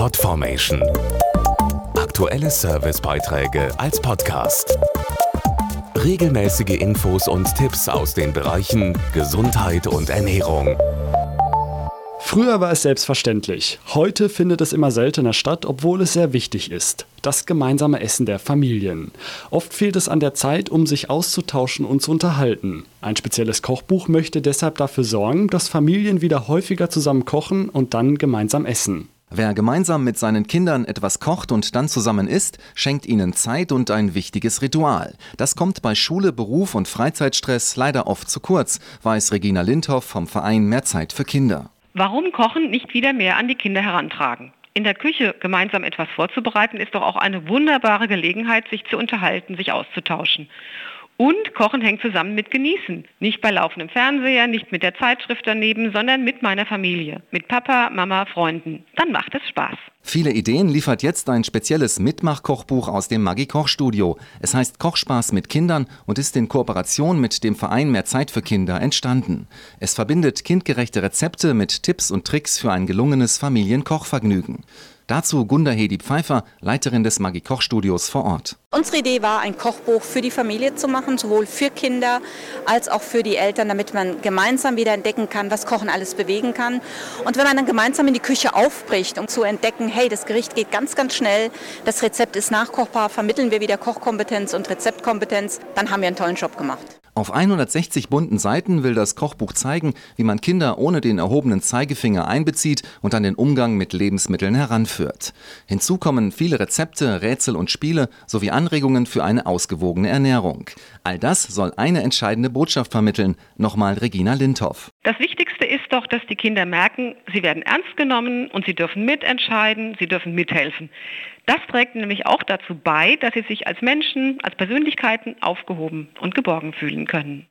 Podformation. Aktuelle Servicebeiträge als Podcast. Regelmäßige Infos und Tipps aus den Bereichen Gesundheit und Ernährung. Früher war es selbstverständlich. Heute findet es immer seltener statt, obwohl es sehr wichtig ist. Das gemeinsame Essen der Familien. Oft fehlt es an der Zeit, um sich auszutauschen und zu unterhalten. Ein spezielles Kochbuch möchte deshalb dafür sorgen, dass Familien wieder häufiger zusammen kochen und dann gemeinsam essen. Wer gemeinsam mit seinen Kindern etwas kocht und dann zusammen isst, schenkt ihnen Zeit und ein wichtiges Ritual. Das kommt bei Schule, Beruf und Freizeitstress leider oft zu kurz, weiß Regina Lindhoff vom Verein Mehr Zeit für Kinder. Warum Kochen nicht wieder mehr an die Kinder herantragen? In der Küche gemeinsam etwas vorzubereiten, ist doch auch eine wunderbare Gelegenheit, sich zu unterhalten, sich auszutauschen. Und Kochen hängt zusammen mit Genießen. Nicht bei laufendem Fernseher, nicht mit der Zeitschrift daneben, sondern mit meiner Familie. Mit Papa, Mama, Freunden. Dann macht es Spaß. Viele Ideen liefert jetzt ein spezielles Mitmachkochbuch aus dem Maggi Kochstudio. Es heißt Kochspaß mit Kindern und ist in Kooperation mit dem Verein Mehr Zeit für Kinder entstanden. Es verbindet kindgerechte Rezepte mit Tipps und Tricks für ein gelungenes Familienkochvergnügen. Dazu Gunda Hedi Pfeiffer, Leiterin des Maggi Kochstudios vor Ort. Unsere Idee war, ein Kochbuch für die Familie zu machen, sowohl für Kinder als auch für die Eltern, damit man gemeinsam wieder entdecken kann, was Kochen alles bewegen kann. Und wenn man dann gemeinsam in die Küche aufbricht, um zu entdecken, hey, das Gericht geht ganz, ganz schnell, das Rezept ist nachkochbar, vermitteln wir wieder Kochkompetenz und Rezeptkompetenz, dann haben wir einen tollen Job gemacht. Auf 160 bunten Seiten will das Kochbuch zeigen, wie man Kinder ohne den erhobenen Zeigefinger einbezieht und an den Umgang mit Lebensmitteln heranführt. Hinzu kommen viele Rezepte, Rätsel und Spiele sowie Anregungen für eine ausgewogene Ernährung. All das soll eine entscheidende Botschaft vermitteln. Nochmal Regina Lindhoff. Das Wichtigste doch, dass die Kinder merken, sie werden ernst genommen und sie dürfen mitentscheiden, sie dürfen mithelfen. Das trägt nämlich auch dazu bei, dass sie sich als Menschen, als Persönlichkeiten aufgehoben und geborgen fühlen können.